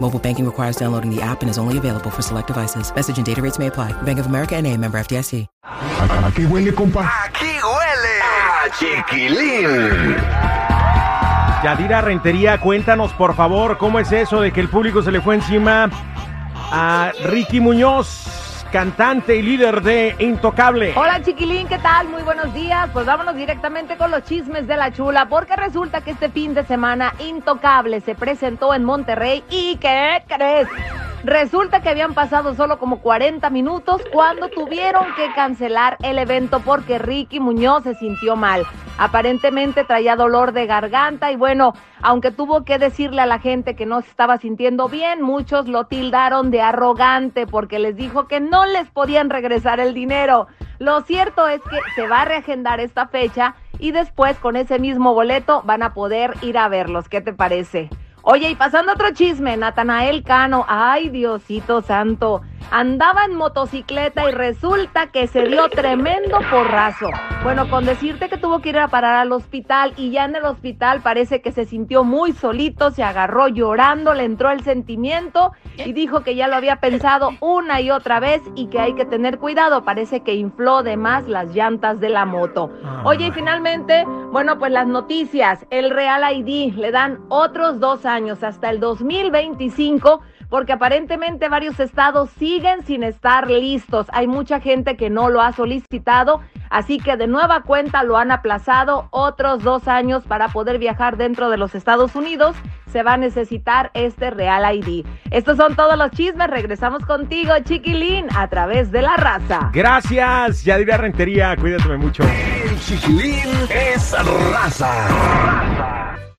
Mobile banking requires downloading the app and is only available for select devices. Message and data rates may apply. Bank of America and a member FDIC. Aquí huele, compa. Aquí huele a chiquilín. Yadira Rentería, cuéntanos por favor cómo es eso de que el público se le fue encima a Ricky Muñoz, cantante y líder de Intocable. Hola chiquilín, ¿qué tal? Muy buenos días. Pues vámonos directamente con los chismes de la chula, porque resulta que este fin de semana Intocable se presentó en Monterrey y ¿qué crees? Resulta que habían pasado solo como 40 minutos cuando tuvieron que cancelar el evento porque Ricky Muñoz se sintió mal. Aparentemente traía dolor de garganta y bueno, aunque tuvo que decirle a la gente que no se estaba sintiendo bien, muchos lo tildaron de arrogante porque les dijo que no les podían regresar el dinero. Lo cierto es que se va a reagendar esta fecha y después con ese mismo boleto van a poder ir a verlos. ¿Qué te parece? Oye, y pasando otro chisme, Natanael Cano, ay Diosito santo, andaba en motocicleta y resulta que se dio tremendo porrazo. Bueno, con decirte que tuvo que ir a parar al hospital y ya en el hospital parece que se sintió muy solito, se agarró llorando, le entró el sentimiento y dijo que ya lo había pensado una y otra vez y que hay que tener cuidado, parece que infló de más las llantas de la moto. Oye, y finalmente, bueno, pues las noticias, el Real ID le dan otros dos años hasta el 2025 porque aparentemente varios estados siguen sin estar listos. Hay mucha gente que no lo ha solicitado, así que de nueva cuenta lo han aplazado otros dos años para poder viajar dentro de los Estados Unidos. Se va a necesitar este Real ID. Estos son todos los chismes. Regresamos contigo, Chiquilín, a través de la raza. Gracias, Yadira Rentería, cuídate mucho. El chiquilín es raza.